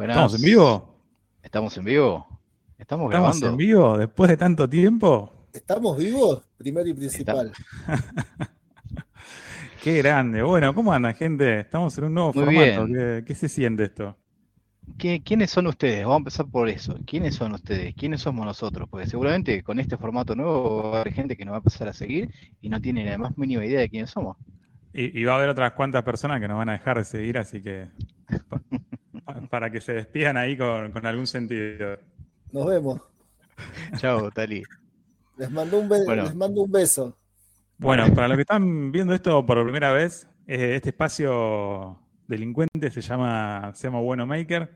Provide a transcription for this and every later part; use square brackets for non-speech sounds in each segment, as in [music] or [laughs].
¿Estamos en vivo? ¿Estamos en vivo? ¿Estamos grabando? ¿Estamos en vivo después de tanto tiempo? ¿Estamos vivos? Primero y principal. [laughs] Qué grande. Bueno, ¿cómo anda, gente? Estamos en un nuevo formato. ¿Qué, se siente esto? ¿Quiénes son ustedes? Vamos a empezar por eso. ¿Quiénes son ustedes? ¿Quiénes somos nosotros? Porque seguramente con este formato nuevo va a haber gente que nos va a empezar a seguir y no tiene la más mínima idea de quiénes somos. Y, va a haber otras cuantas personas que nos van a dejar de seguir, así que [laughs] [laughs] para que se despidan ahí con, algún sentido. Nos vemos. Chao, Tali. Les mando, un les mando un beso. Bueno, para los que están viendo esto por primera vez, eh, este espacio delincuente se llama, se llama Bueno Maker.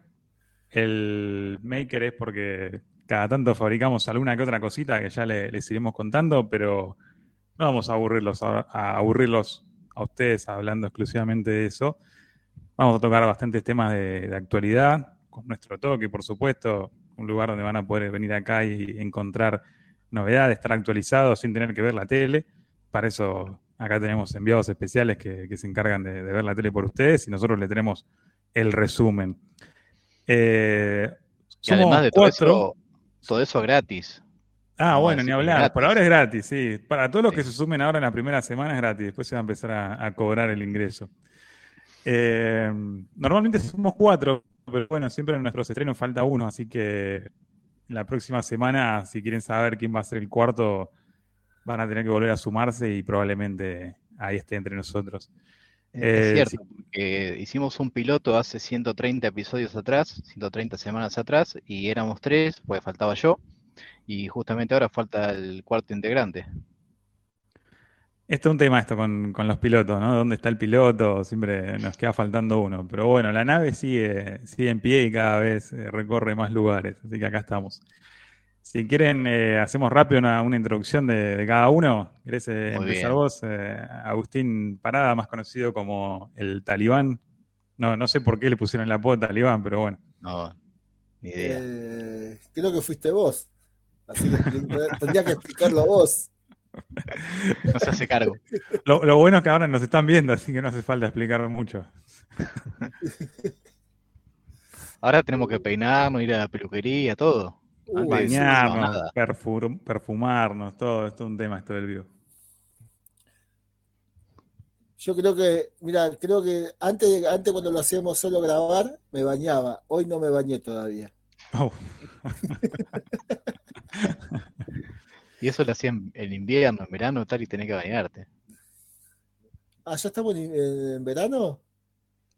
El Maker es porque cada tanto fabricamos alguna que otra cosita que ya les iremos contando, pero no vamos a aburrirlos a aburrirlos a ustedes hablando exclusivamente de eso. Vamos a tocar bastantes temas de, actualidad, con nuestro toque, por supuesto, un lugar donde van a poder venir acá y encontrar novedades, estar actualizados sin tener que ver la tele. Para eso acá tenemos enviados especiales que, se encargan de, ver la tele por ustedes y nosotros le tenemos el resumen. Eh, y además de todo eso, todo eso gratis. Ah, bueno, ni hablar. Por ahora es gratis, sí. Para todos los que se sumen ahora en la primera semana es gratis. Después se va a empezar a, cobrar el ingreso. Eh, normalmente somos cuatro, pero bueno, siempre en nuestros estrenos falta uno, así que la próxima semana, si quieren saber quién va a ser el cuarto, van a tener que volver a sumarse y probablemente ahí esté entre nosotros. es eh, cierto, porque hicimos un piloto hace 130 episodios atrás, 130 semanas atrás, y éramos tres, pues faltaba yo. Y justamente ahora falta el cuarto integrante. Esto es un tema esto con, los pilotos, ¿no? ¿Dónde está el piloto? Siempre nos queda faltando uno. Pero bueno, la nave sigue, sigue en pie y cada vez eh, recorre más lugares. Así que acá estamos. Si quieren, eh, hacemos rápido una, introducción de, cada uno. ¿Querés eh, empezar vos? Agustín Parada, más conocido como el Talibán. No, no sé por qué le pusieron el apodo Talibán, pero bueno. No, ni idea. creo que fuiste vos. Así que [laughs] tendría que explicarlo vos. No se hace cargo. Lo, bueno es que ahora nos están viendo, así que no hace falta explicar mucho. Ahora tenemos que peinarnos, ir a la peluquería, todo. Bañarnos, perfumarnos, todo. Esto es un tema esto del vivo. Yo creo que, mira, creo que antes, antes cuando lo hacíamos solo grabar, me bañaba. Hoy no me bañé todavía. Oh. [laughs] y eso lo hacían en invierno, en verano, tal, y tenés que bañarte. Ah, ¿ya estamos en, verano?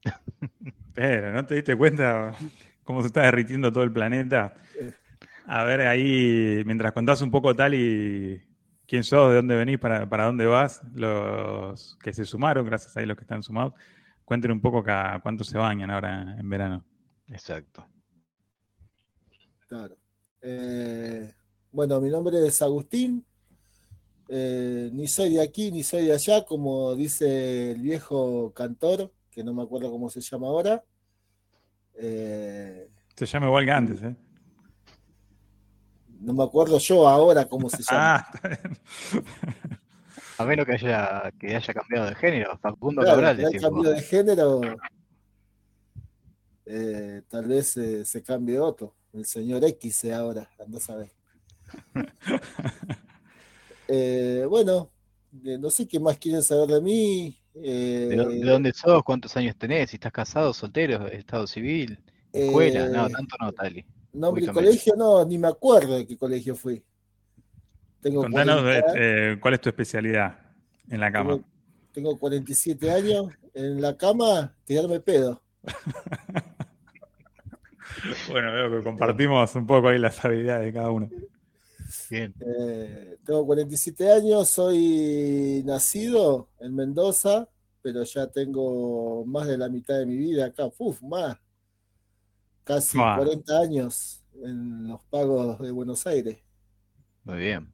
[laughs] Pero, ¿no te diste cuenta cómo se está derritiendo todo el planeta? A ver, ahí, mientras contás un poco tal y quién sos, de dónde venís, para, para dónde vas, los que se sumaron, gracias a los que están sumados, cuenten un poco cuánto se bañan ahora en verano. Exacto. Claro. Eh, bueno, mi nombre es Agustín. Eh, ni soy de aquí ni soy de allá, como dice el viejo cantor, que no me acuerdo cómo se llama ahora. Eh, se llama igual que antes, ¿eh? No me acuerdo yo ahora cómo se [laughs] llama. ah, está bien. A menos que haya, que haya cambiado de género, Facundo Cabral. Si cambiado de género, tal vez se cambie otro el señor X ahora, anda a saber. [laughs] Eh, bueno, no sé qué más quieren saber de mí. Eh, ¿De, dónde sos? ¿Cuántos años tenés? ¿Si estás casado, soltero, estado civil, escuela? no, eh, tanto no, Tali. Nombre y colegio, no, ni me acuerdo de qué colegio fui. Tengo Contanos cuál es tu especialidad en la cama. Tengo, tengo 47 años, en la cama, tirarme pedo. [laughs] Bueno, veo que compartimos un poco ahí las habilidades de cada uno. Bien. Eh, tengo 47 años, soy nacido en Mendoza, pero ya tengo más de la mitad de mi vida acá. Uf, más. Casi 40 años en los pagos de Buenos Aires. Muy bien.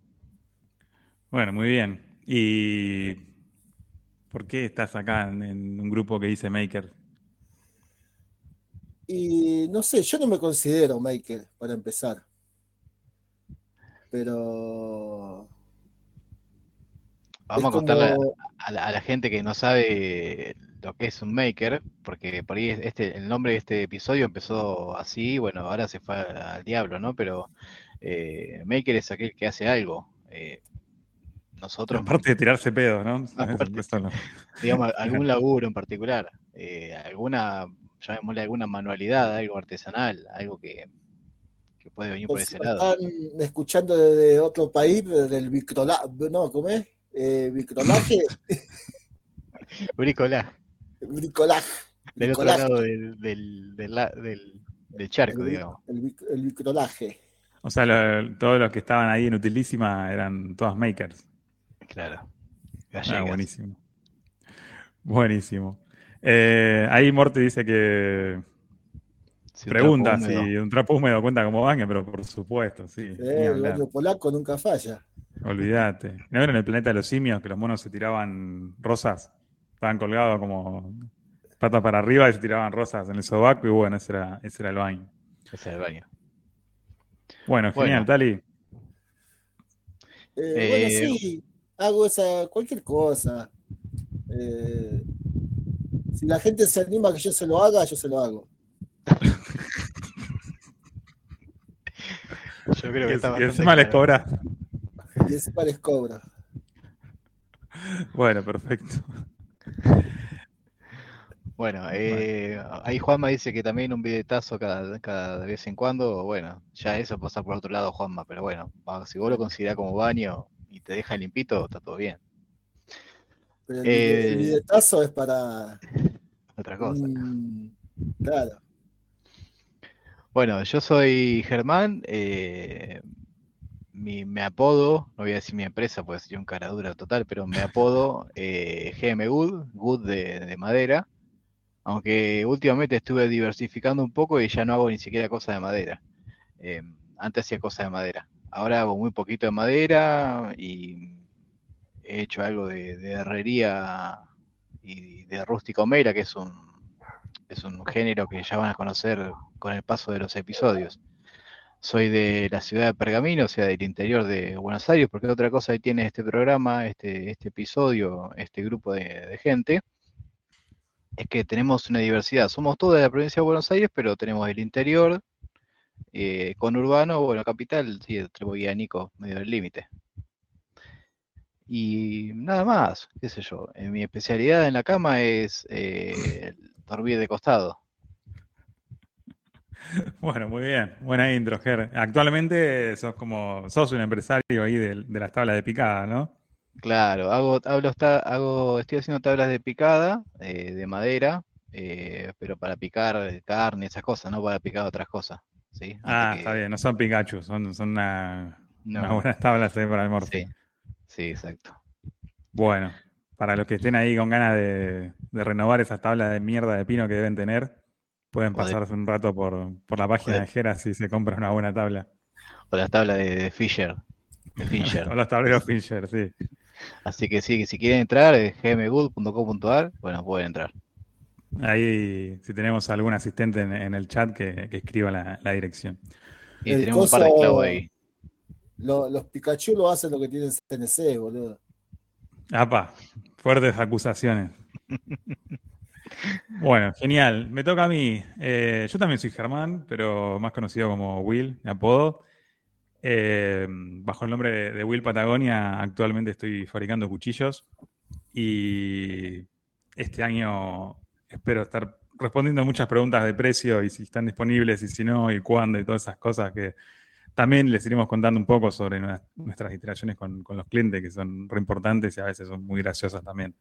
Bueno, muy bien. ¿Y por qué estás acá en un grupo que dice Maker? Y no sé, yo no me considero maker, para empezar. Pero. Vamos a contarle a, la, gente que no sabe lo que es un maker, porque por ahí este, el nombre de este episodio empezó así, bueno, ahora se fue al diablo, ¿no? Pero eh, maker es aquel que hace algo. Eh, nosotros. Aparte de tirarse pedo, [laughs] ¿no? digamos, [laughs] algún laburo en particular, eh, alguna, llamémosle alguna manualidad, algo artesanal, algo que, que puede venir por ese lado. Están escuchando desde otro país, del bricolaje, no, ¿cómo es? Eh, bricolaje. [laughs] Bricolaje. Bricolaje. Del otro lado del, del, del, charco, digamos. El, el. O sea, todos los que estaban ahí en Utilísima eran todas makers. Claro. Ah, buenísimo. Buenísimo. Eh, ahí Morte dice que pregunta si un trapo húmedo cuenta como baño, pero por supuesto, sí. el baño polaco nunca falla. Olvídate. ¿No en el planeta de los simios que los monos se tiraban rosas? Estaban colgados como patas para arriba y se tiraban rosas en el sobaco y bueno, ese era, ese era el baño. Ese era el baño. Bueno, genial, Tali. Eh, bueno, eh, sí, hago esa, cualquier cosa. Eh, si la gente se anima a que yo se lo haga, yo se lo hago. [laughs] yo creo que y, y encima les cobra. Y encima les cobra. Bueno, perfecto. Bueno, eh, ahí Juanma dice que también un billetazo cada, cada vez en cuando, bueno, ya eso pasa por otro lado, Juanma, pero bueno, si vos lo considerás como baño y te deja limpito, está todo bien. Pero el, eh, billetazo es para... Otra cosa. claro. Bueno, yo soy Germán, eh, mi, me apodo, no voy a decir mi empresa, porque sería un caradura total, pero me apodo [laughs] GM Wood, Wood de madera aunque últimamente estuve diversificando un poco y ya no hago ni siquiera cosas de madera. Em, antes hacía cosas de madera. Ahora hago muy poquito de madera y he hecho algo de, herrería y de rústico mera, que es un, es un género que ya van a conocer con el paso de los episodios. Soy de la ciudad de Pergamino, o sea, del interior de Buenos Aires, porque otra cosa que tiene este programa, este, este episodio, este grupo de gente, es que tenemos una diversidad. Somos todos de la provincia de Buenos Aires, pero tenemos el interior, eh, con urbano, bueno, capital, sí, Nico, medio del límite. Y nada más, qué sé yo. En mi especialidad en la cama es eh, dormir de costado. [laughs] Bueno, muy bien. Buena intro, Ger. Actualmente sos como, sos un empresario ahí de, de las tablas de picada, ¿no? Claro, hago, hago, estoy haciendo tablas de picada eh, de madera, eh, pero para picar carne, esas cosas, no para picar otras cosas. ¿sí? ah, está bien, no son Pikachu, son, son una, unas buenas tablas eh, para el morfe. Sí, sí, exacto. Bueno, para los que estén ahí con ganas de, renovar esas tablas de mierda de pino que deben tener, pueden pasarse un rato por, la página de Gera si se compra una buena tabla. O la tabla de, Fisher. De [laughs] Fisher. o los tableros Fisher, sí. Así que sí, si quieren entrar, es gmgood.com.ar, bueno, pueden entrar. Ahí, si tenemos algún asistente en, el chat que, escriba la, dirección. Y tenemos un par de clavos ahí. los Pikachu lo hacen lo que tienen CNC, boludo. Apa, fuertes acusaciones. [laughs] bueno, genial. Me toca a mí. Eh, yo también soy Germán, pero más conocido como Will, mi apodo. Eh, bajo el nombre de Will Patagonia, actualmente estoy fabricando cuchillos y este año espero estar respondiendo muchas preguntas de precio y si están disponibles y si no y cuándo y todas esas cosas que también les iremos contando un poco sobre nuestras interacciones con, con, los clientes que son re importantes y a veces son muy graciosas también.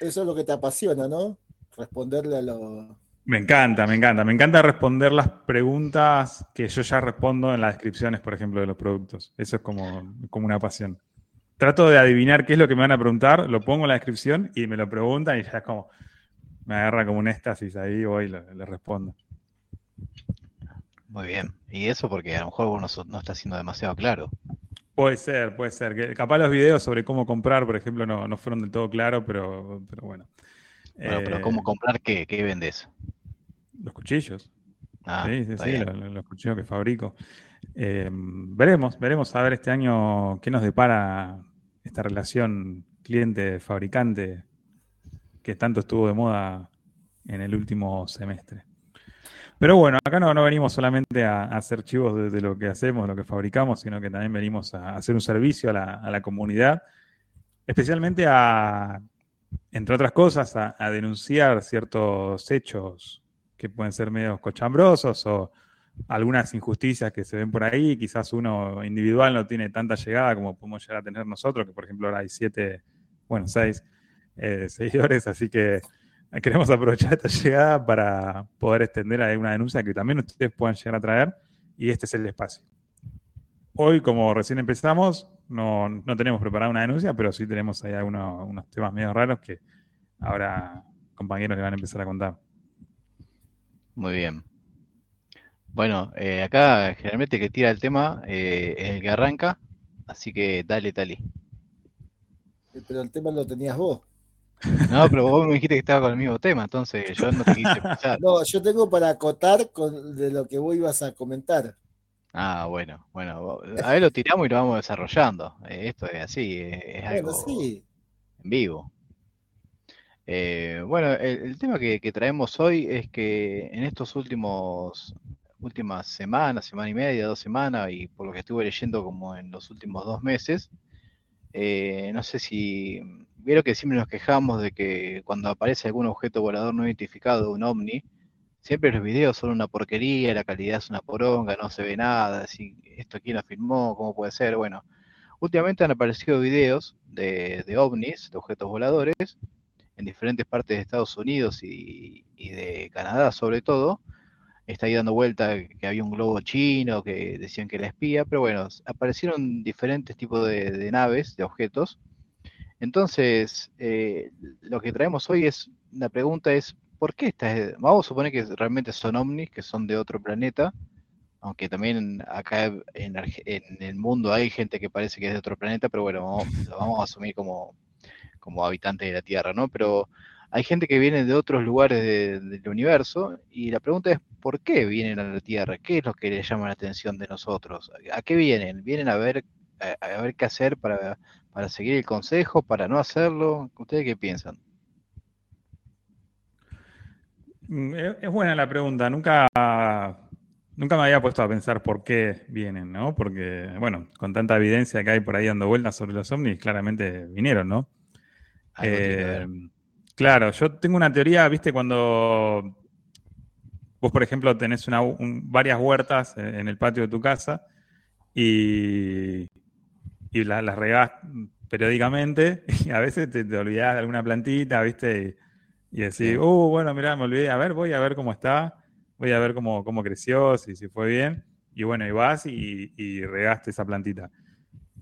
Eso es lo que te apasiona, ¿no? Responderle a los me encanta, me encanta. Me encanta responder las preguntas que yo ya respondo en las descripciones, por ejemplo, de los productos. Eso es como, como una pasión. Trato de adivinar qué es lo que me van a preguntar, lo pongo en la descripción y me lo preguntan y ya es como, me agarra como un éxtasis ahí voy y le, respondo. Muy bien. Y eso porque a lo mejor uno no está siendo demasiado claro. Puede ser, puede ser. Que capaz los videos sobre cómo comprar, por ejemplo, no, fueron del todo claros, pero, pero bueno. Bueno, pero ¿cómo eh, comprar qué? ¿Qué vendes? Los cuchillos. Ah, sí, sí, sí, los, cuchillos que fabrico. Eh, veremos, veremos a ver este año qué nos depara esta relación cliente-fabricante. que tanto estuvo de moda en el último semestre. Pero bueno, acá no, no venimos solamente a, hacer chivos de, lo que hacemos, lo que fabricamos, sino que también venimos a hacer un servicio a la, comunidad, especialmente a, entre otras cosas, a, denunciar ciertos hechos que pueden ser medio cochambrosos o algunas injusticias que se ven por ahí. Quizás uno individual no tiene tanta llegada como podemos llegar a tener nosotros, que por ejemplo ahora hay siete, bueno, seis eh, [laughs] seguidores, así que queremos aprovechar esta llegada para poder extender alguna denuncia que también ustedes puedan llegar a traer y este es el espacio. Hoy, como recién empezamos, no, tenemos preparada una denuncia, pero sí tenemos ahí algunos unos temas medio raros que ahora compañeros le van a empezar a contar. Muy bien. Bueno, eh, acá generalmente el que tira el tema eh, es el que arranca, así que dale, Tali. Pero el tema lo tenías vos. No, pero vos me dijiste que estaba con el mismo tema, entonces yo no te quise [laughs] escuchar. No, yo tengo para acotar con, de lo que vos ibas a comentar. Ah, bueno, bueno, a ver lo tiramos y lo vamos desarrollando. Eh, esto es así, es algo en vivo. Eh, bueno, el, tema que, traemos hoy es que en estos últimos últimas semanas, semana y media, dos semanas, y por lo que estuve leyendo como en los últimos dos meses, eh, no sé si vieron que siempre nos quejamos de que cuando aparece algún objeto volador no identificado, un ovni, siempre los videos son una porquería, la calidad es una poronga, no se ve nada, si esto quién lo filmó, cómo puede ser, bueno. Últimamente han aparecido videos de, ovnis, de objetos voladores, en diferentes partes de Estados Unidos y, de Canadá sobre todo. Está ahí dando vuelta que había un globo chino que decían que era espía, pero bueno, aparecieron diferentes tipos de naves, de objetos, entonces, eh, lo que traemos hoy es, la pregunta es, ¿por qué estas? Vamos a suponer que realmente son ovnis, que son de otro planeta, aunque también acá en, el mundo hay gente que parece que es de otro planeta, pero bueno, lo vamos a asumir como, como habitantes de la Tierra, ¿no? Pero hay gente que viene de otros lugares del universo y la pregunta es, ¿por qué vienen a la Tierra? ¿Qué es lo que les llama la atención de nosotros? ¿A qué vienen? ¿Vienen a ver, a ver qué hacer para, para seguir el consejo, para no hacerlo? ¿Ustedes qué piensan? Mm, es buena la pregunta. Nunca, nunca me había puesto a pensar por qué vienen, ¿no? Porque, bueno, con tanta evidencia que hay por ahí dando vueltas sobre los ovnis, claramente vinieron, ¿no? Eh, claro, yo tengo una teoría, viste, cuando vos, por ejemplo, tenés una, varias huertas en el patio de tu casa y y las la regás periódicamente y a veces te, te olvidás de alguna plantita, ¿viste? Y, decís, uh, bueno, mirá, me olvidé, a ver, voy a ver cómo está, voy a ver cómo, cómo creció, si, si fue bien. Y bueno, y vas y, y regaste esa plantita.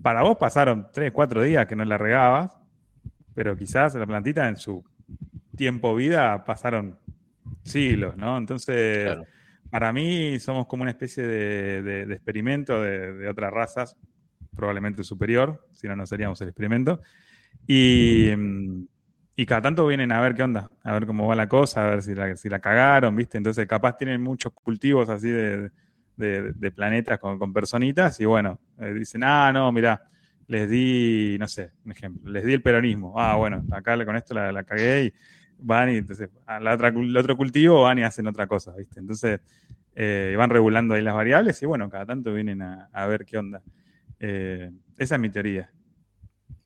Para vos pasaron tres, cuatro días que no la regabas, pero quizás la plantita en su tiempo vida pasaron siglos, ¿no? Entonces, para mí somos como una especie de, experimento de, de, otras razas probablemente superior, si no, no seríamos el experimento. Y, y, cada tanto vienen a ver qué onda, a ver cómo va la cosa, a ver si la, si la cagaron, ¿viste? Entonces, capaz tienen muchos cultivos así de, de, planetas con, con, personitas y bueno, eh, dicen, ah, no, mira, les di, no sé, un ejemplo, les di el peronismo. Ah, bueno, acá con esto la, cagué y van y entonces a la otra, el otro cultivo van y hacen otra cosa, ¿viste? Entonces, eh, van regulando ahí las variables y bueno, cada tanto vienen a ver qué onda. Eh, esa es mi teoría.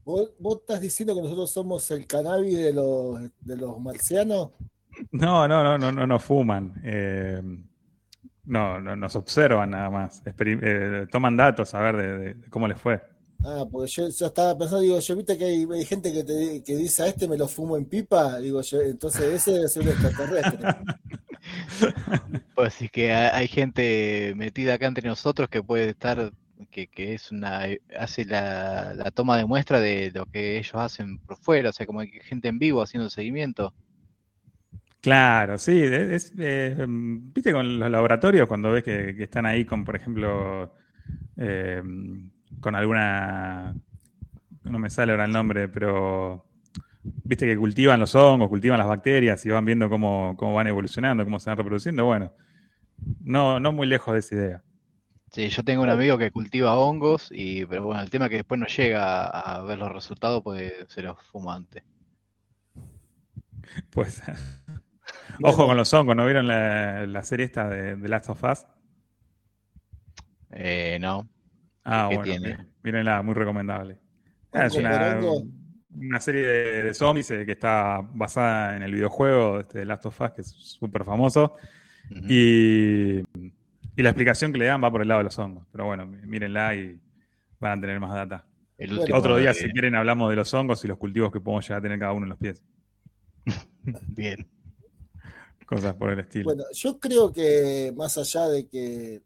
¿Vos, estás diciendo que nosotros somos el cannabis de los, de los marcianos? No, no, no, no, no, no fuman. Eh, no, no, nos observan nada más. Eh, toman datos a ver de, cómo les fue. Ah, porque yo, estaba pensando, digo, yo viste que hay, gente que, te, que dice a este me lo fumo en pipa, digo yo, entonces ese debe ser un extraterrestre. [laughs] pues sí que hay gente metida acá entre nosotros que puede estar que, es una eh, hace la, toma de muestra de lo que ellos hacen por fuera, o sea, como gente en vivo haciendo seguimiento. Claro, sí, em, viste con los laboratorios cuando ves que, están ahí con, por ejemplo, em, con alguna, no me sale ahora el nombre, pero viste que cultivan los hongos, cultivan las bacterias y van viendo cómo, cómo van evolucionando, cómo se van reproduciendo, bueno, no, no muy lejos de esa idea. Sí, yo tengo un amigo que cultiva hongos, y, pero bueno, el tema es que después no llega a ver los resultados puede ser fumante. [laughs] Pues. [laughs] Ojo con los hongos, ¿no vieron la, serie esta de, Last of Us? Eh, no. Ah, bueno. Tiene? Mírenla, muy recomendable. Ah, es una, serie de, zombies eh, que está basada en el videojuego este, de Last of Us, que es súper famoso. y, y, la explicación que le dan va por el lado de los hongos. Pero bueno, mírenla y van a tener más data. Otro día, si quieren, hablamos de los hongos y los cultivos que podemos llegar a tener cada uno en los pies. [laughs] Bien. Cosas por el estilo. Bueno, yo creo que más allá de que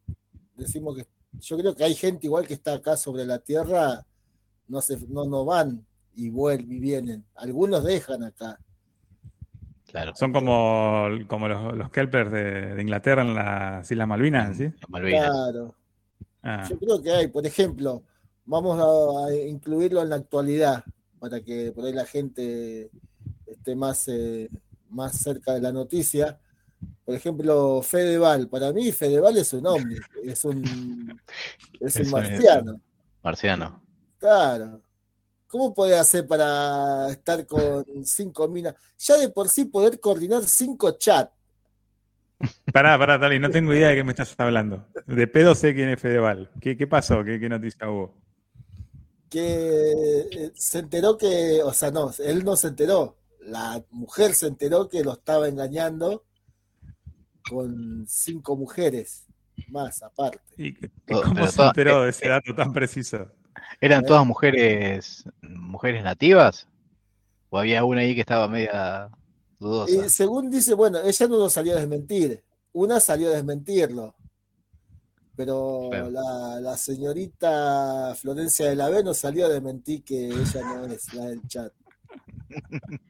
decimos que yo creo que hay gente igual que está acá sobre la tierra, no se, no, no van y vuelven y vienen. Algunos dejan acá. Claro. Son como, como los, los Kelpers de, Inglaterra en las Islas Malvinas, ¿sí? Claro. Ah. Yo creo que hay, por ejemplo, vamos a, incluirlo en la actualidad para que por ahí la gente esté más, eh, más cerca de la noticia. Por ejemplo, Fedeval. Para mí, Fedeval es un hombre, es un, es un marciano. Marciano. Claro. ¿Cómo puede hacer para estar con cinco minas? Ya de por sí poder coordinar cinco chats. Pará, pará, Tali, no tengo idea de qué me estás hablando. De pedo sé quién es Fedeval. ¿Qué, qué pasó? ¿Qué, ¿Qué noticia hubo? Que eh, se enteró que, o sea, no, él no se enteró la mujer se enteró que lo estaba engañando con cinco mujeres más aparte. ¿Y cómo se enteró de ese dato tan preciso? ¿Eran todas mujeres mujeres nativas? ¿O había una ahí que estaba media dudosa? Y según dice, bueno, ella no lo salió a desmentir. Una salió a desmentirlo. Pero la, la, señorita Florencia de la B no salió a desmentir que ella no es la del chat. [laughs]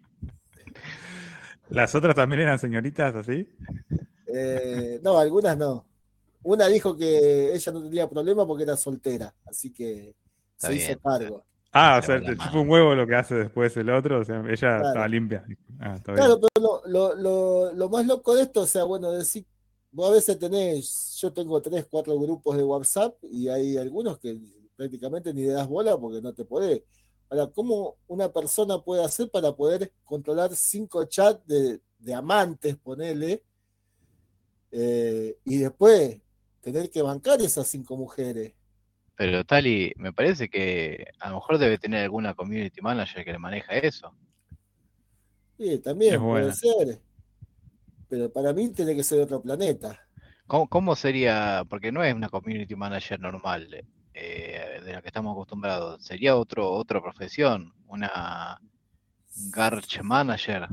¿Las otras también eran señoritas así? Eh, no, algunas no. Una dijo que ella no tenía problema porque era soltera, así que se hizo cargo. Ah, o sea, te chupa un huevo lo que hace después el otro, o sea, ella estaba limpia. Ah, claro, pero lo, más loco de esto, o sea, bueno, decir, vos a veces tenés, yo tengo tres, cuatro grupos de WhatsApp y hay algunos que prácticamente ni le das bola porque no te podés. Ahora, ¿cómo una persona puede hacer para poder controlar cinco chats de, amantes, ponele, eh, y después tener que bancar esas cinco mujeres? Pero Tali, me parece que a lo mejor debe tener alguna community manager que le maneja eso. Sí, también puede ser. Pero para mí tiene que ser otro planeta. ¿Cómo, ¿Cómo, sería? Porque no es una community manager normal. Eh, de la que estamos acostumbrados. Sería otro, otra profesión, una Garch Manager.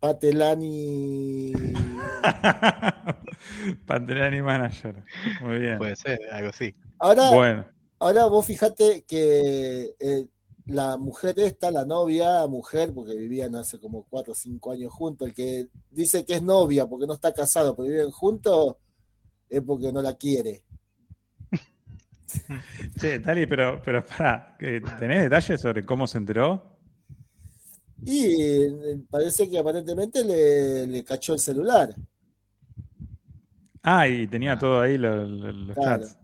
Patelani. [laughs] Patelani Manager. Muy bien. Puede ser, algo así. Ahora, bueno. ahora vos fíjate que eh, la mujer esta, la novia, mujer, porque vivían hace como 4 o 5 años juntos, el que dice que es novia porque no está casado, pero viven juntos, es porque no la quiere. Sí, Tali, pero, pero para, ¿tenés detalles sobre cómo se enteró? Y eh, parece que aparentemente le, cachó el celular. Ah, y tenía todo ahí los, chats.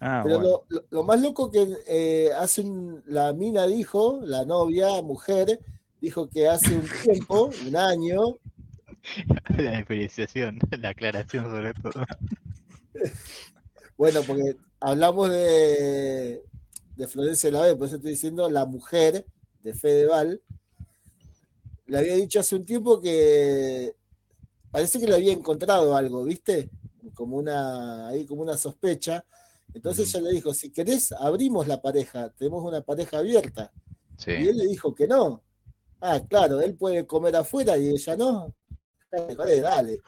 Ah, pero lo, más loco que eh, hace la mina dijo, la novia, mujer, dijo que hace un tiempo, [laughs] un año. La diferenciación, la aclaración sobre todo. [laughs] Bueno, porque hablamos de, de Florencia Lave, por eso estoy diciendo la mujer de Fedeval. Le había dicho hace un tiempo que parece que le había encontrado algo, ¿viste? Como una, ahí como una sospecha. Entonces ella le dijo, si querés, abrimos la pareja, tenemos una pareja abierta. Y él le dijo que no. Ah, claro, él puede comer afuera y ella no. Dale, dale.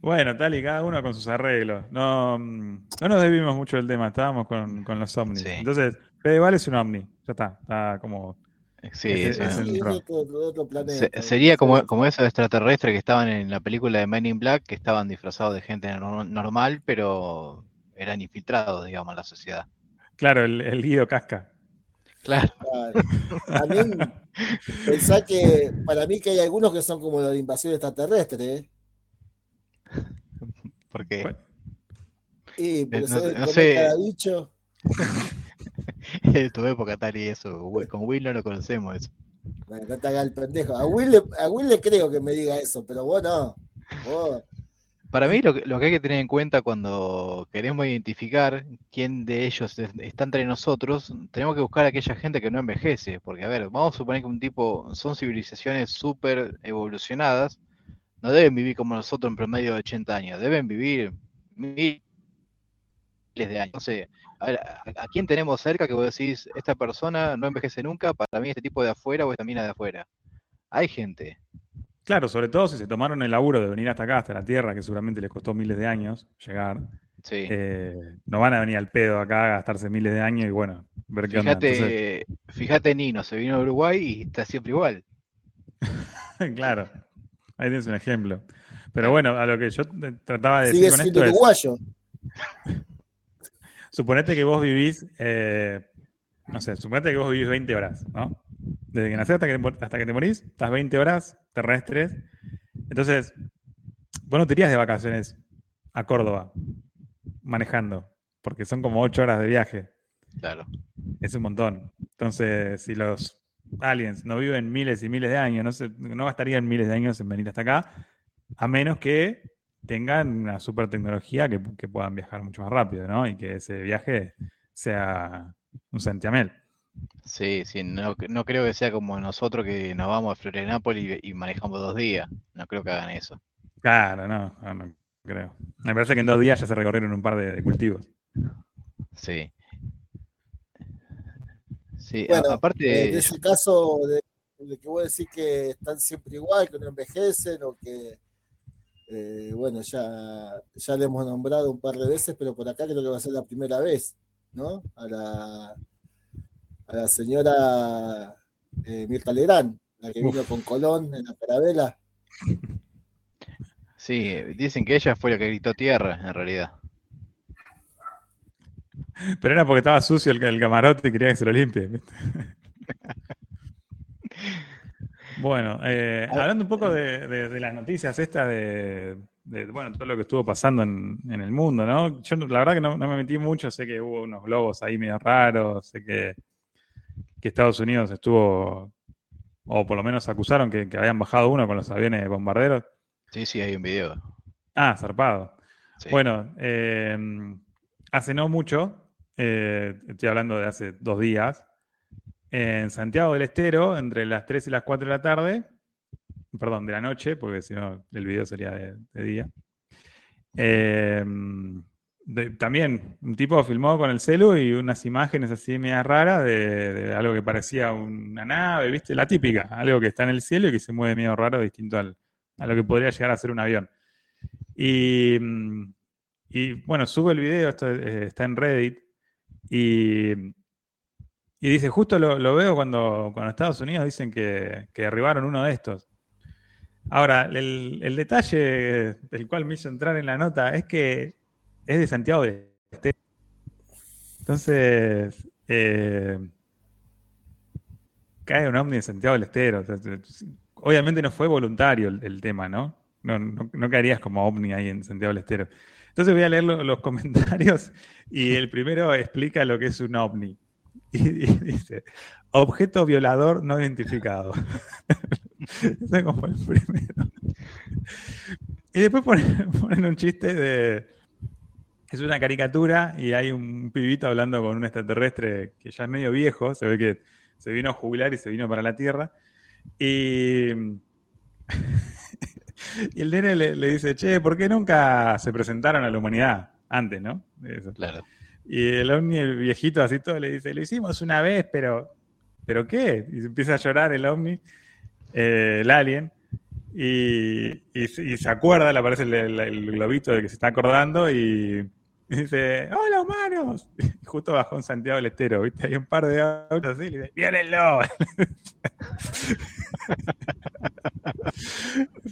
Bueno, tal y cada uno con sus arreglos. No, mm, no nos debimos mucho del tema, estábamos con, los ovnis. Entonces, Fedeval es un ovni, ya está, está como... Sí, es, sería como, como esos extraterrestres que estaban en la película de Men in Black, que estaban disfrazados de gente normal, pero eran infiltrados, digamos, en la sociedad. Claro, el, el Guido Casca. Claro. También [laughs] pensá que para mí que hay algunos que son como de invasión extraterrestre, ¿eh? ¿Por qué? Y porque no, sé. Cada bicho. [laughs] tu época tal y eso. Con Will no lo conocemos eso. no te el pendejo. A Will, le, a Will le creo que me diga eso, pero vos no. Para mí lo que, lo que hay que tener en cuenta cuando queremos identificar quién de ellos está entre nosotros, tenemos que buscar a aquella gente que no envejece, porque a ver, vamos a suponer que un tipo son civilizaciones súper evolucionadas, no deben vivir como nosotros en promedio de 80 años, deben vivir miles de años. No sé, a, ver, a, quién tenemos cerca que vos decís, esta persona no envejece nunca, para mí este tipo de afuera o esta mina de afuera? Hay gente. Claro, sobre todo si se tomaron el laburo de venir hasta acá, hasta la Tierra, que seguramente les costó miles de años llegar. Sí. Eh, no van a venir al pedo acá a gastarse miles de años y bueno, ver qué fíjate, onda. Fíjate, Nino, se vino a Uruguay y está siempre igual. [laughs] claro, ahí tienes un ejemplo. Pero bueno, a lo que yo trataba de decir con esto uruguayo. [laughs] suponete que vos vivís, eh, no sé, suponete que vos vivís 20 horas, ¿no? Desde que nacés hasta que, hasta que te morís, estás 20 horas terrestres. Entonces, vos no te irías de vacaciones a Córdoba manejando, porque son como 8 horas de viaje. Claro. Es un montón. Entonces, si los aliens no viven miles y miles de años, no, se, no gastarían miles de años en venir hasta acá, a menos que tengan una super tecnología que, puedan viajar mucho más rápido, ¿no? Y que ese viaje sea un centiamel. Sí, sí, no, no creo que sea como nosotros que nos vamos a Florianápolis y, manejamos dos días. No creo que hagan eso. Claro, no, no, creo. Me parece que en dos días ya se recorrieron un par de, cultivos. Sí. Sí, aparte. En ese caso de, de, que vos decís que están siempre igual, que no envejecen o que eh, bueno, ya, ya le hemos nombrado un par de veces, pero por acá creo que va a ser la primera vez, ¿no? A la, a la señora eh, Mirta Legrand, la que vino con Colón en la carabela. Sí, dicen que ella fue la que gritó tierra, en realidad. Pero era porque estaba sucio el, el camarote y quería que se lo limpie. [laughs] Bueno, eh, hablando un poco de, las noticias estas de, bueno, todo lo que estuvo pasando en, el mundo, ¿no? Yo la verdad que no, me metí mucho, sé que hubo unos globos ahí medio raros, sé que, Estados Unidos estuvo, o por lo menos acusaron que, habían bajado uno con los aviones bombarderos. Sí, sí, hay un video. Ah, zarpado. Bueno, eh, hace no mucho, eh, estoy hablando de hace dos días, en Santiago del Estero, entre las 3 y las 4 de la tarde, perdón, de la noche, porque si no el video sería de, día. Em, también un tipo filmó con el celu y unas imágenes así media raras de, algo que parecía una nave, ¿viste? La típica, algo que está en el cielo y que se mueve medio raro, distinto a lo que podría llegar a ser un avión. Y, y bueno, sube el video, esto eh, está en Reddit, y y dice, justo lo, veo cuando, cuando Estados Unidos dicen que, que derribaron uno de estos. Ahora, el, detalle del cual me hizo entrar en la nota es que es de Santiago de Estero. Entonces, eh, cae un ovni de Santiago del Estero. obviamente no fue voluntario el, tema, ¿no? No, no caerías como ovni ahí en Santiago del Estero. Entonces voy a leer los comentarios y el primero explica lo que es un ovni. y, dice, objeto violador no identificado. [laughs] Ese como el primero. Y después [laughs] ponen, un chiste de... Es una caricatura y hay un pibito hablando con un extraterrestre que ya es medio viejo, se ve que se vino a jubilar y se vino para la Tierra. Y, [laughs] [laughs] y el nene le, dice, che, ¿por qué nunca se presentaron a la humanidad antes, no? Claro. Y el ovni, el viejito así todo, le dice, lo hicimos una vez, pero, ¿pero qué? Y empieza a llorar el ovni, eh, el alien, y, se acuerda, le aparece el, globito de que se está acordando y, dice, ¡Hola, humanos! Y [laughs] justo bajó en Santiago del Estero, ¿viste? Hay un par de autos así, y le dice, ¡Viénenlo!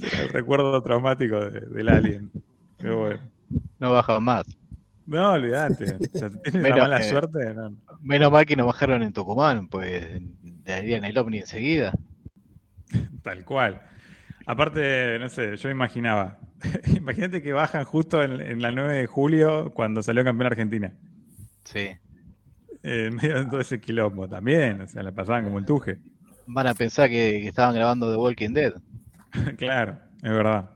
el [laughs] recuerdo traumático del alien. Qué bueno. No baja más. No, olvídate. tienes mala suerte. Menos mal que nos bajaron en Tucumán, pues darían el ovni enseguida. Tal cual. Aparte, no sé, yo imaginaba. [laughs] Imagínate que bajan justo en, la 9 de julio cuando salió campeón Argentina. Sí. en [laughs] medio de todo ese quilombo también, o sea, la pasaban como el tuje. Van a pensar que, estaban grabando The Walking Dead. [laughs] claro, es verdad.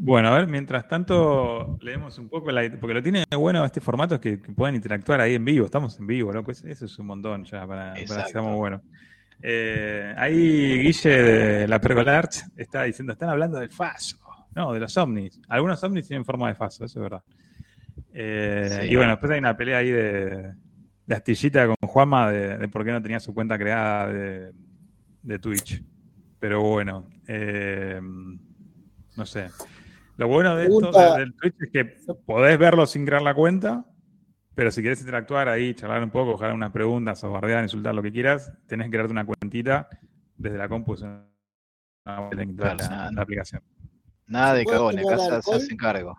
Bueno, a ver, mientras tanto leemos un poco, la, porque lo tiene bueno este formato es que, puedan interactuar ahí en vivo, estamos en vivo, loco, eso es un montón ya para, para que seamos buenos. Eh, ahí Guille de la Pergolarch está diciendo, están hablando del faso, no, de los ovnis. Algunos ovnis tienen forma de faso, eso es verdad. Eh, y bueno, después hay una pelea ahí de, de astillita con Juanma de, por qué no tenía su cuenta creada de, Twitch. Pero bueno, eh, no sé. Lo bueno de esto del Twitch es que podés verlo sin crear la cuenta, pero si querés interactuar ahí, charlar un poco, dejar unas preguntas o bardear, insultar, lo que quieras, tenés que crearte una cuentita desde la compu. la, aplicación. Nada de cagones, casa se hace cargo.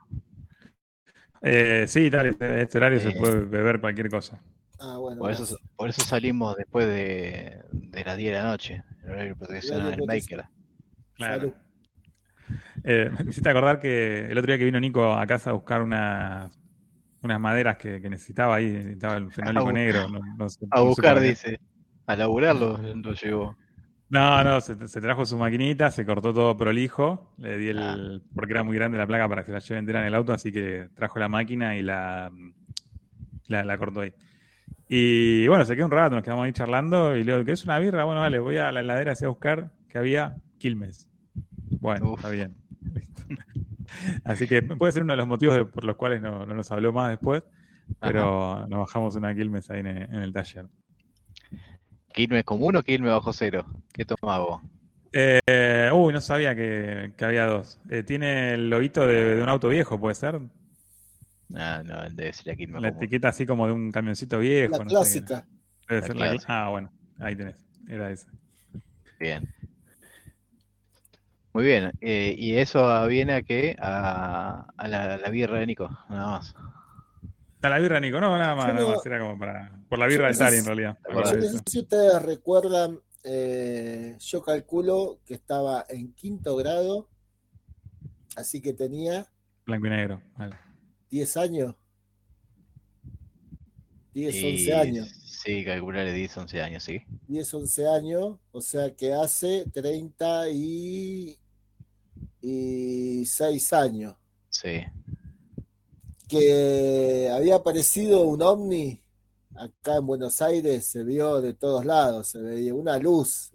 Eh, sí, tal, este, este horario se puede beber cualquier cosa. Ah, por, eso, por eso salimos después de, las 10 de la noche, el horario de protección del Maker. Claro. Eh, me hiciste acordar que el otro día que vino Nico a casa a buscar unas, unas maderas que, necesitaba ahí, necesitaba el fenólico negro. a buscar, dice. A laburarlo lo llevó. No, no, se, trajo su maquinita, se cortó todo prolijo, le di el, ah. porque era muy grande la placa para que la lleve entera en el auto, así que trajo la máquina y la, la, la cortó ahí. Y bueno, se quedó un rato, nos quedamos ahí charlando y le digo, ¿qué es una birra? Bueno, vale, voy a la heladera a buscar que había Quilmes. Bueno, está bien. Así que puede ser uno de los motivos por los cuales no, nos habló más después, pero nos bajamos una Quilmes ahí en, el taller. ¿Quilmes común o Quilmes bajo cero? ¿Qué tomaba vos? Eh, uy, no sabía que, había dos. Eh, tiene el lobito de, un auto viejo, ¿puede ser? Ah, no, debe ser aquí. La etiqueta así como de un camioncito viejo. La clásica. Debe ser la Ah, bueno, ahí tenés. Era esa. Bien. Muy bien. Eh, ¿Y eso viene a qué? A, la, birra de Nico, nada más. A la birra de Nico, no, nada más, nada más. Era como para. Por la birra de Sari, en realidad. si ustedes recuerdan, eh, yo calculo que estaba en quinto grado, así que tenía. Blanco y negro, vale. 10 años. 10, 11 años. Sí, calcularle 10, 11 años, sí. 10, 11 años, o sea que hace 30 y, y 6 años. Sí. Que había aparecido un ovni acá en Buenos Aires, se vio de todos lados, se veía una luz.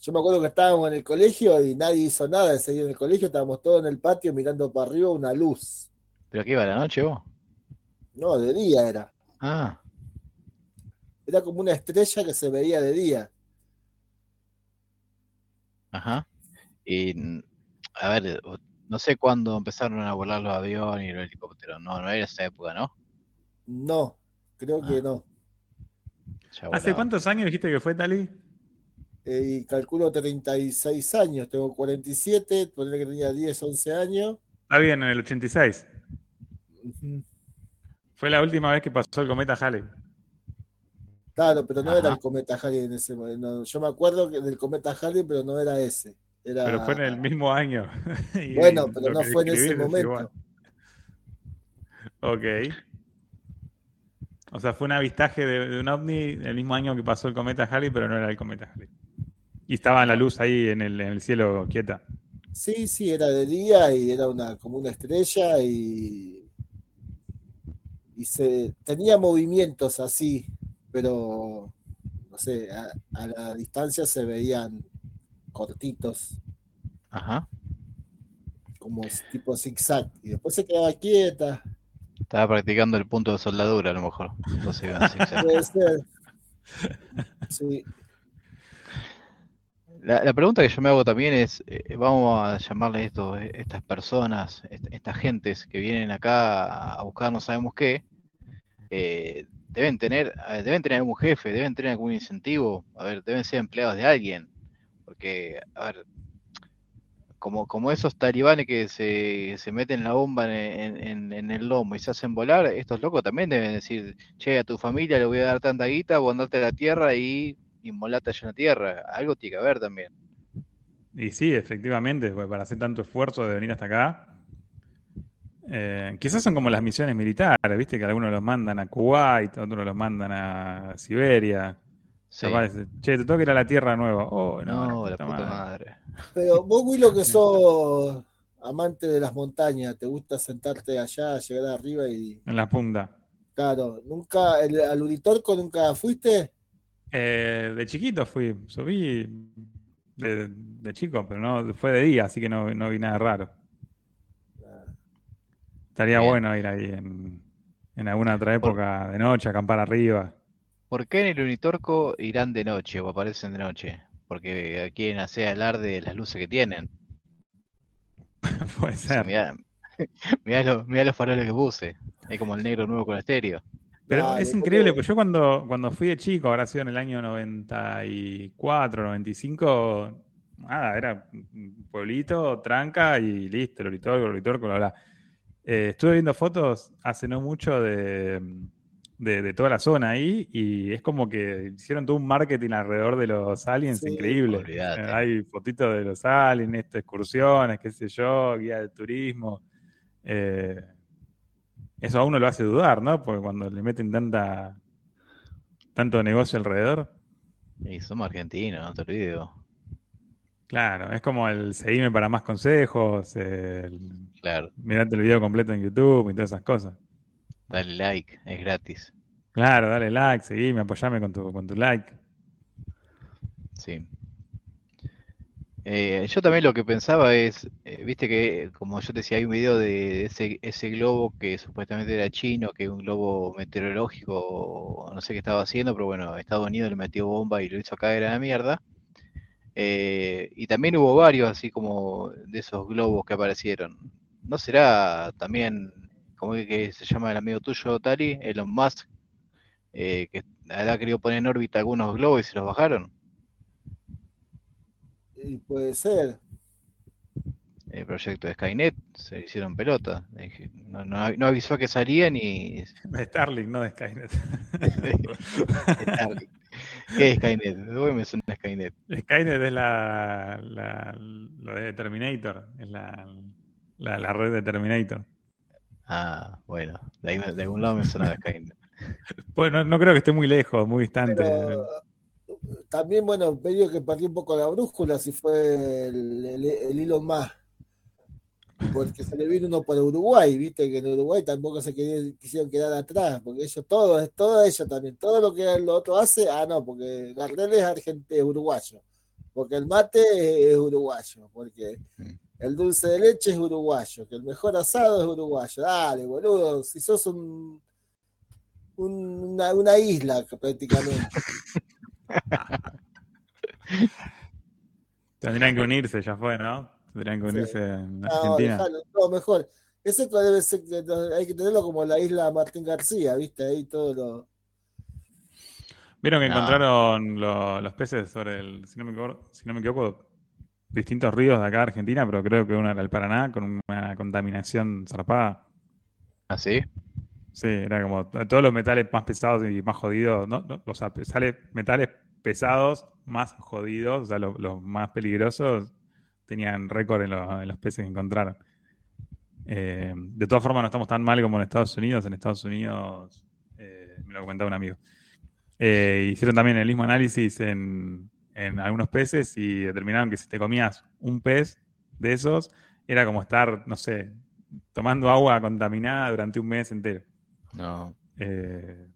Yo me acuerdo que estábamos en el colegio y nadie hizo nada ese día en el colegio, estábamos todos en el patio mirando para arriba una luz. ¿Pero qué iba, la noche vos? No, de día era. Ah. Era como una estrella que se veía de día. Ajá. Y, a ver, no sé cuándo empezaron a volar los aviones y los helicópteros. No, no era esa época, ¿no? No, creo que ah. no. ¿Hace cuántos años dijiste que fue, Tali? Eh, y calculo 36 años. Tengo 47, ponerle que tenía 10, 11 años. Está bien, en el 86. Fue la última vez que pasó el cometa Halley. Claro, pero no era el cometa Halley en ese momento. yo me acuerdo del cometa Halley, pero no era ese. Pero fue en el mismo año. [laughs] bueno, pero no fue en ese momento. Ok. O sea, fue un avistaje de, un ovni el mismo año que pasó el cometa Halley, pero no era el cometa Halley. Y estaba la luz ahí en el, en el cielo quieta. Sí, sí, era de día y era una como una estrella y, y se tenía movimientos así, pero no sé, a, la distancia se veían cortitos. Ajá. Como tipo zigzag. Y después se quedaba quieta. Estaba practicando el punto de soldadura a lo mejor. [laughs] Puede ser. Sí. La, pregunta que yo me hago también es, eh, vamos a llamarle esto, eh, estas personas, estas gentes que vienen acá a buscar no sabemos qué, eh, deben tener, deben tener algún jefe, deben tener algún incentivo, a ver, deben ser empleados de alguien, porque, a ver, como, como esos talibanes que se, se meten la bomba en, en, el lomo y se hacen volar, estos locos también deben decir, che, a tu familia le voy a dar tanta guita, vos andate a la tierra y inmolate allá en la tierra. Algo tiene que haber también. Y sí, efectivamente, para hacer tanto esfuerzo de venir hasta acá, Eh, quizás son como las misiones militares, viste que algunos los mandan a Kuwait, otros los mandan a Siberia. Sí. che, te toca ir a la Tierra Nueva. Oh, no, la puta madre. Pero vos, lo que sos amante de las montañas, te gusta sentarte allá, llegar arriba y. En la punta. Claro, ¿nunca, el, al Uritorco nunca fuiste? Eh, de chiquito fui, subí de, chico, pero no fue de día, así que no, vi nada raro. Estaría bueno ir ahí en, en alguna otra época de noche, acampar arriba. ¿Por qué en el Unitorco irán de noche o aparecen de noche? Porque quieren hacer alarde de las luces que tienen. [laughs] Puede ser. [laughs] mirá, los, faroles que puse. Es como el negro nuevo con estéreo. Pero es increíble, pues yo cuando, cuando fui de chico, habrá sido en el año 94, 95, nada, era un pueblito, tranca y listo, el Olitorco, el Olitorco, bla, bla. Eh, estuve viendo fotos hace no mucho de, de, toda la zona ahí y es como que hicieron todo un marketing alrededor de los aliens increíble. Hay fotitos de los aliens, excursiones, qué sé yo, guía de turismo. Eh, eso a uno lo hace dudar, ¿no? Porque cuando le meten tanta tanto negocio alrededor. Y somos argentinos, no te olvides. Claro, es como el seguirme para más consejos, el claro. mirarte el video completo en YouTube y todas esas cosas. Dale like, es gratis. Claro, dale like, seguime, apoyame con tu, con tu like. Sí. Eh, yo también lo que pensaba es, eh, viste que como yo te decía, hay un video de ese, ese globo que supuestamente era chino, que es un globo meteorológico, no sé qué estaba haciendo, pero bueno, Estados Unidos le metió bomba y lo hizo caer a la mierda. Eh, y también hubo varios así como de esos globos que aparecieron. ¿No será también, como que se llama el amigo tuyo, Tali, Elon Musk, que ha querido poner en órbita algunos globos y se los bajaron? Y puede ser. El proyecto de Skynet se hicieron pelota. No, no, avisó que salían y. [laughs] Starlink, no de Skynet. [laughs] Starlink. ¿Qué es Skynet? ¿Dónde me suena Skynet? Skynet es la, la, lo de Terminator, es la, la, red de Terminator. Ah, bueno, de, de algún lado me suena Skynet. [laughs] Bueno, no, creo que esté muy lejos, muy distante también, bueno, medio que perdí un poco la brújula si fue el, el, hilo más. Porque se le vino uno por Uruguay, viste que en Uruguay tampoco se quisieron quedar atrás, porque ellos todo, es todo ellos también, todo lo que el otro hace, ah no, porque Gardel es argentino, uruguayo, porque el mate es uruguayo, porque el dulce de leche es uruguayo, que el mejor asado es uruguayo, dale, boludo, si sos un, una, una isla prácticamente. [laughs] Tendrían que unirse, ya fue, ¿no? Tendrían que unirse en Argentina. No, mejor. Ese debe ser, hay que tenerlo como la isla Martín García, ¿viste? Ahí todo lo. Vieron que encontraron los peces sobre el, si no, me equivoco, distintos ríos de acá de Argentina, pero creo que uno era el Paraná, con una contaminación zarpada. ¿Ah, sí? Sí, era como todos los metales más pesados y más jodidos, ¿no? O sea, sale metales pesados más jodidos, o sea, los, más peligrosos, tenían récord en, los peces que encontraron. Eh, de todas formas, no estamos tan mal como en Estados Unidos. En Estados Unidos, eh, me lo comentaba un amigo, eh, hicieron también el mismo análisis en, en algunos peces y determinaron que si te comías un pez de esos, era como estar, no sé, tomando agua contaminada durante un mes entero. No. Eh,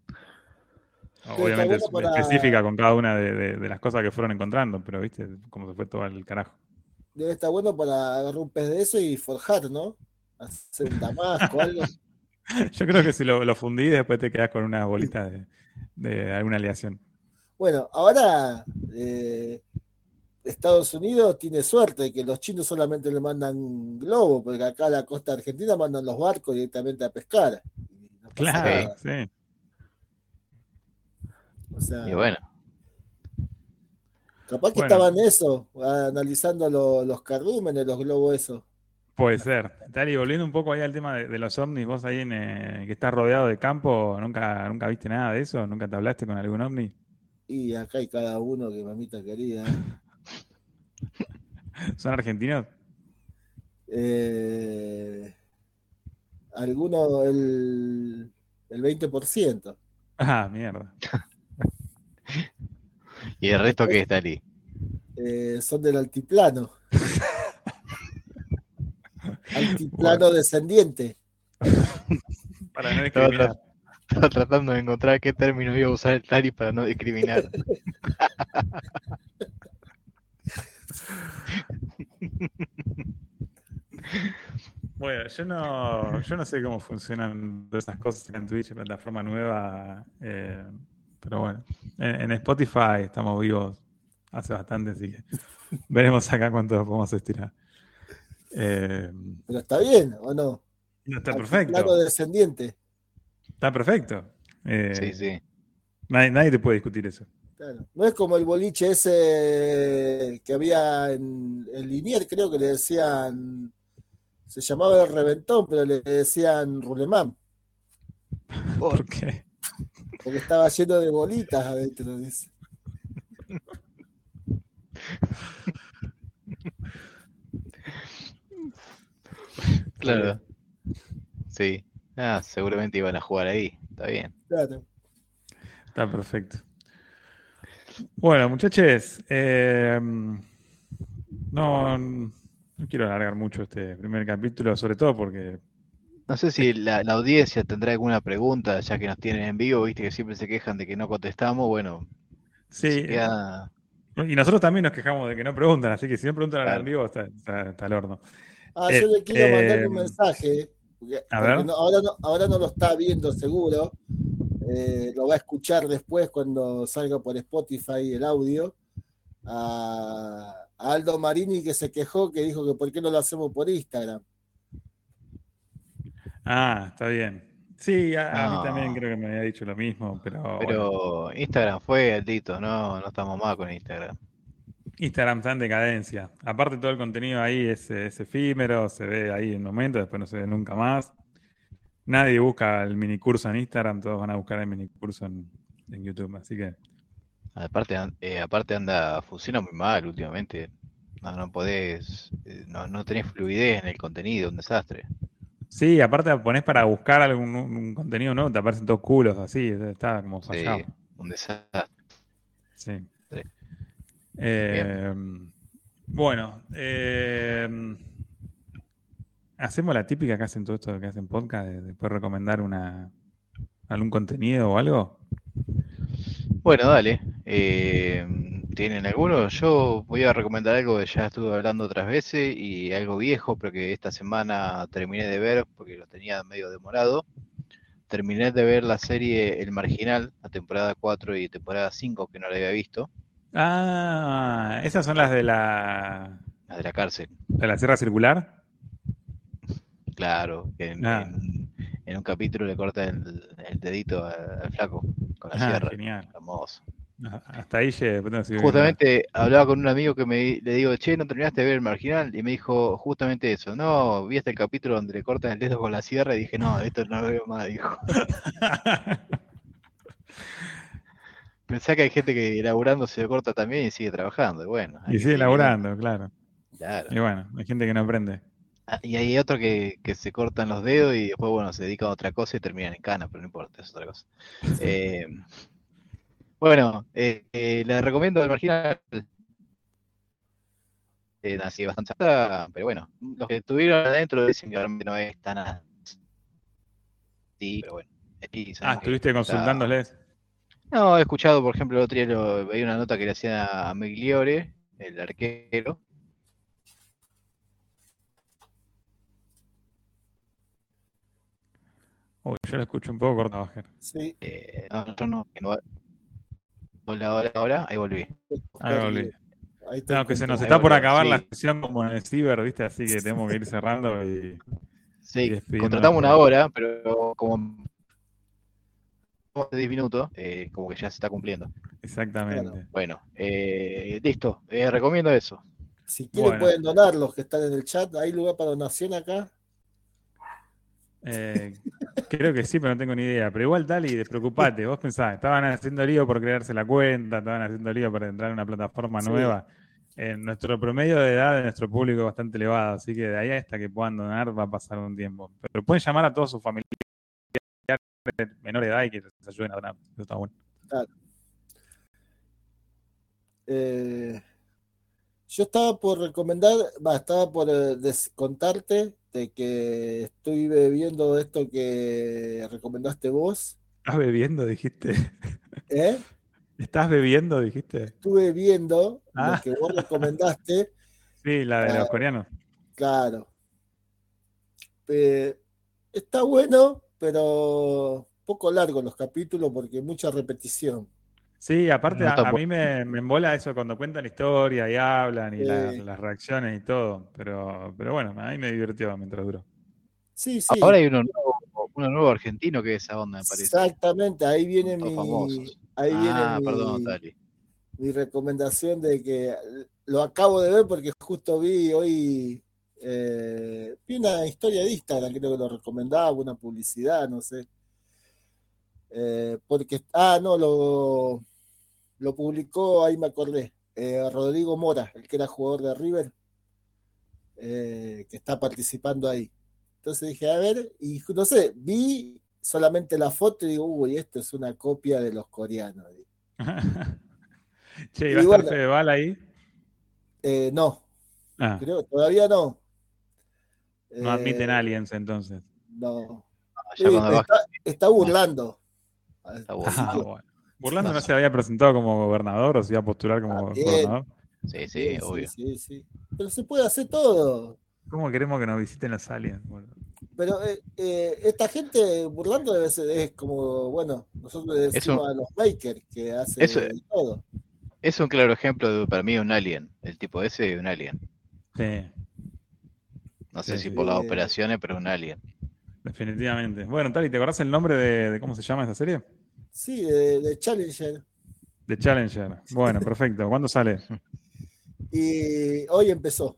obviamente es específica con cada una de, las cosas que fueron encontrando, pero viste cómo se fue todo al carajo. Debe estar bueno para agarrar un pez de eso y forjar, ¿no? Hacer un damasco, algo. [laughs] Yo creo que si lo, lo fundí, después te quedas con una bolita de, alguna aleación. Bueno, ahora eh, Estados Unidos tiene suerte de que los chinos solamente le mandan globo, porque acá a la costa argentina mandan los barcos directamente a pescar. claro, sí. y bueno. Capaz que estaban eso, analizando los cardúmenes, los globos esos. Puede ser. Tali, volviendo un poco ahí al tema de, los ovnis, vos ahí en, eh, que estás rodeado de campo, ¿nunca, ¿nunca viste nada de eso? ¿Nunca te hablaste con algún ovni? Y acá hay cada uno que mamita querida. [laughs] ¿Son argentinos? Eh, Alguno el, el 20%. Ah, mierda. [laughs] ¿Y el resto qué está ahí? Eh, son del altiplano. [laughs] altiplano descendiente. [laughs] Para no discriminar. Estaba tratando de encontrar qué término iba a usar el Tari para no discriminar. [laughs] Bueno, yo no, yo no sé cómo funcionan todas esas cosas en Twitch, plataforma nueva, eh, pero bueno, en, en, Spotify estamos vivos hace bastante, así que [laughs] veremos acá cuánto podemos estirar. Eh, pero está bien, ¿o no? No está perfecto. Claro, descendiente. Está perfecto. Eh, sí, sí. Nadie, nadie, te puede discutir eso. Claro. No es como el boliche ese que había en el Linier, creo que le decían se llamaba el reventón, pero le decían Rulemán. [laughs] ¿Por qué? Porque estaba lleno de bolitas adentro, dice. Claro. Sí. Ah, seguramente iban a jugar ahí. Está bien. Claro. Está perfecto. Bueno, muchachos, eh, no, no quiero alargar mucho este primer capítulo, sobre todo porque... No sé si la, audiencia tendrá alguna pregunta, ya que nos tienen en vivo, viste que siempre se quejan de que no contestamos, bueno. Sí. Y nosotros también nos quejamos de que no preguntan, así que si no preguntan en vivo está, está, al horno. Ah, yo le quiero mandar un eh, mensaje. a ver. ahora, no, ahora no lo está viendo seguro. Eh, lo va a escuchar después cuando salga por Spotify el audio. A, Aldo Marini que se quejó, que dijo que por qué no lo hacemos por Instagram. Ah, está bien. Sí, a, mí también creo que me había dicho lo mismo, pero. Pero Instagram fue altito, no, no estamos más con Instagram. Instagram está en decadencia. Aparte, todo el contenido ahí es, efímero, se ve ahí en un momento, después no se ve nunca más. Nadie busca el minicurso en Instagram, todos van a buscar el minicurso en, en YouTube, así que Aparte, eh, aparte anda, funciona muy mal últimamente. No, no podés, eh, no, no tenés fluidez en el contenido, un desastre. Sí, aparte pones para buscar algún contenido nuevo, te aparecen todos culos así, está como fallado. Sí, un desastre. Sí. Em, bueno, em, hacemos la típica que hacen todo esto que hacen podcast, de después recomendar una algún contenido o algo. Bueno, dale. Eh, ¿Tienen alguno? Yo voy a recomendar algo que ya estuve hablando otras veces y algo viejo, pero que esta semana terminé de ver porque lo tenía medio demorado. Terminé de ver la serie El Marginal, la temporada 4 y temporada 5, que no la había visto. Ah, esas son las de la... Las de la cárcel. ¿De la Sierra Circular? Claro, en, ah. en, un capítulo le corta el, dedito al flaco con la ah, sierra. Genial. Famoso. Hasta ahí llegué. Justamente hablaba con un amigo que me le digo, che, ¿no terminaste de ver el marginal? Y me dijo justamente eso. No, vi hasta el capítulo donde le cortan el dedo con la sierra y dije, no, esto no lo veo más, dijo. [laughs] Pensé que hay gente que laburando se corta también y sigue trabajando. bueno, y sigue laburando, claro. claro. Y bueno, hay gente que no aprende. Ah, y hay otro que, que, se cortan los dedos y después, bueno, se dedican a otra cosa y terminan en cana, pero no importa, es otra cosa. Eh, bueno, eh, eh, les recomiendo el marginal. Eh, así bastante pero bueno, los que estuvieron adentro dicen que realmente no es tan Sí, pero bueno. ah, ¿estuviste consultándoles? No, he escuchado, por ejemplo, el otro día lo, veía una nota que le hacía a Migliore, el arquero, Uy, yo lo escucho un poco cortado, Sí. Eh, no, yo no. Hola, hola, hola, ahí volví. Ahí volví. Ahí no, que se nos está por acabar la sesión como en el Ciber, ¿viste? Así que tenemos que ir cerrando y. Sí, contratamos una hora, pero como de 10 minutos, eh, como que ya se está cumpliendo. Exactamente. Bueno, eh, listo, eh, recomiendo eso. Si quieren pueden donar los que están en el chat, ¿hay lugar para donación acá? Eh, creo que sí, pero no tengo ni idea. Pero igual, Dali, despreocupate. Vos pensás, estaban haciendo lío por crearse la cuenta, estaban haciendo lío para entrar en una plataforma nueva. nuestro promedio de edad de nuestro público es bastante elevado, así que de ahí hasta que puedan donar va a pasar un tiempo. Pero pueden llamar a todos sus familiares de menor edad y que les ayuden a donar. Eso está bueno. Claro. Eh, yo estaba por recomendar, va, estaba por eh, de que estoy bebiendo esto que recomendaste vos. ¿Estás bebiendo, dijiste? [laughs] ¿Eh? ¿Estás bebiendo, dijiste? Estuve viendo lo ah. que vos recomendaste. [laughs] Sí, la de los coreanos. Claro. Eh, está bueno, pero poco largo los capítulos porque mucha repetición. Sí, aparte a, mí me, me embola eso cuando cuentan la historia y hablan y las reacciones y todo. Pero, pero bueno, a mí me divirtió mientras duró. Sí, sí. Ahora hay uno nuevo, uno nuevo argentino que es esa onda, me parece. Exactamente, ahí viene mi. Ahí ah, viene perdón, mi, mi recomendación de que lo acabo de ver porque justo vi hoy. Eh, vi una historia de Instagram, creo que lo recomendaba, una publicidad, no sé. Eh, porque, ah, no, lo, lo publicó, ahí me acordé, eh, Rodrigo Mora, el que era jugador de River, eh, que está participando ahí. Entonces dije, a ver, y no sé, vi solamente la foto y digo, uy, esto es una copia de los coreanos. [laughs] che, ¿y va a estar Fedeval ahí? no, ah. creo, todavía no. No admiten aliens entonces. No. Ah, está, burlando. Ah, Burlando no se había presentado como gobernador o se iba a postular como gobernador. Sí, sí, obvio. Sí, sí, Pero se puede hacer todo. ¿Cómo queremos que nos visiten los aliens? Pero eh, eh, esta gente burlando debe ser, es como, bueno, nosotros le decimos a los bakers que hacen todo. Es un claro ejemplo de, para mí, un alien. El tipo ese de un alien. Sí. No sé si por las operaciones, pero un alien. Definitivamente. Bueno, Tali, ¿te acordás el nombre de, cómo se llama esa serie? Sí, de, Challenger. De Challenger. Bueno, [laughs] perfecto. ¿Cuándo sale? Y hoy empezó.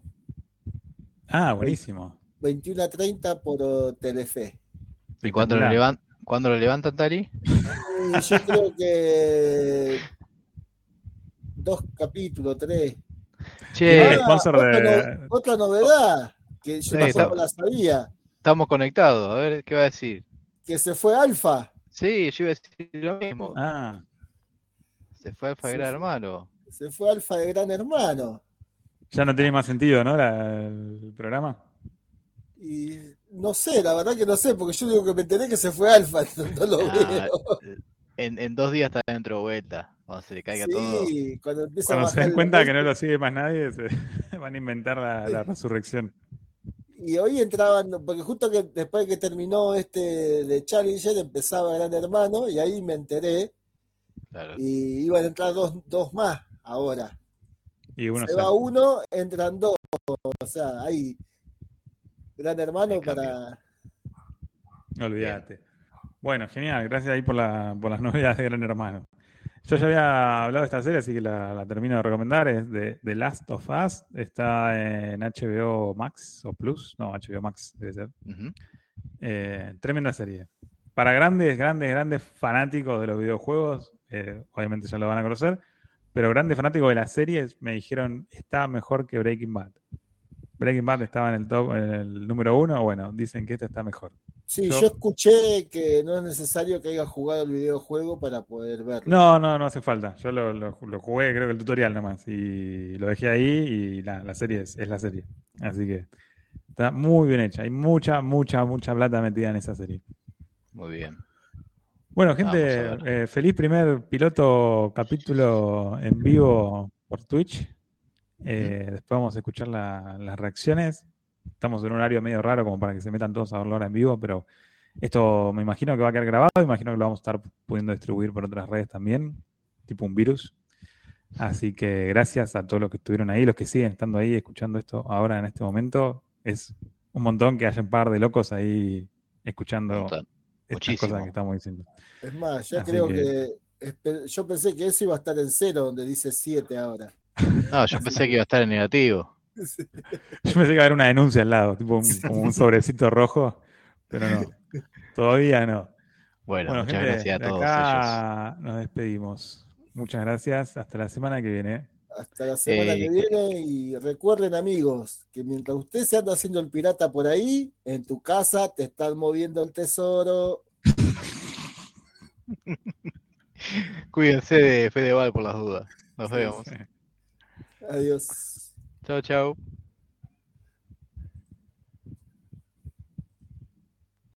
Ah, buenísimo. 21 a 30 por Telefe. ¿Y cuándo lo, levant ¿cuándo lo levantan, Tali? yo creo que dos capítulos, tres. Che, ah, sponsor de... otra novedad que yo tampoco la sabía. Estamos conectados, a ver, ¿qué va a decir? Que se fue Alfa. Sí, yo iba a decir lo mismo. Ah. Se fue Alfa de Gran Hermano. Se fue Alfa de Gran Hermano. Ya no tiene más sentido, ¿no? el programa. Y no sé, la verdad que no sé, porque yo digo que me enteré que se fue Alfa, [laughs] no, lo ah, veo. En, dos días está dentro de vuelta, cuando se le caiga todo. Sí, cuando empieza Cuando se den cuenta que no lo sigue más nadie, se [laughs] van a inventar la resurrección y hoy entraban, porque justo que después que terminó este de Challenger empezaba Gran Hermano y ahí me enteré. Y iban a entrar dos, dos más ahora. Y uno se va uno, entran dos. O sea, hay Gran Hermano para. No olvídate. Bueno, genial. Gracias ahí por, la, por las [laughs] novedades de Gran Hermano. Yo ya había hablado de esta serie, así que la, termino de recomendar. Es de The Last of Us. Está en HBO Max o Plus. No, HBO Max debe ser. Eh, tremenda serie. Para grandes, grandes, grandes fanáticos de los videojuegos, eh, obviamente ya lo van a conocer, pero grandes fanáticos de las series me dijeron está mejor que Breaking Bad. Breaking Bad estaba en el top, en el número uno, bueno, dicen que esta está mejor. Sí, yo, escuché que no es necesario que haya jugado el videojuego para poder verlo. No, no, no hace falta. Yo lo, jugué, creo que el tutorial nomás, y lo dejé ahí y la, serie es, la serie. Así que está muy bien hecha. Hay mucha, mucha, mucha plata metida en esa serie. Muy bien. Bueno, gente, eh, feliz primer piloto capítulo en vivo por Twitch. Eh, después vamos a escuchar las reacciones. Estamos en un horario medio raro como para que se metan todos a verlo ahora en vivo, pero esto me imagino que va a quedar grabado, imagino que lo vamos a estar pudiendo distribuir por otras redes también, tipo un virus. Así que gracias a todos los que estuvieron ahí, los que siguen estando ahí escuchando esto ahora en este momento. Es un montón que haya un par de locos ahí escuchando estas cosas que estamos diciendo. Es más, ya creo que... yo pensé que eso iba a estar en cero, donde dice 7 ahora. No, yo pensé que iba a estar en negativo. Yo pensé que iba a haber una denuncia al lado, tipo un, como un sobrecito rojo, pero no. Todavía no. Bueno, muchas gente, gracias a todos. Nos despedimos. Muchas gracias. Hasta la semana que viene. Hasta la semana eh, que viene y recuerden amigos que mientras usted se anda haciendo el pirata por ahí, en tu casa te están moviendo el tesoro. [laughs] Cuídense de Fedeval por las dudas. Nos vemos. Adiós. Chao, chao.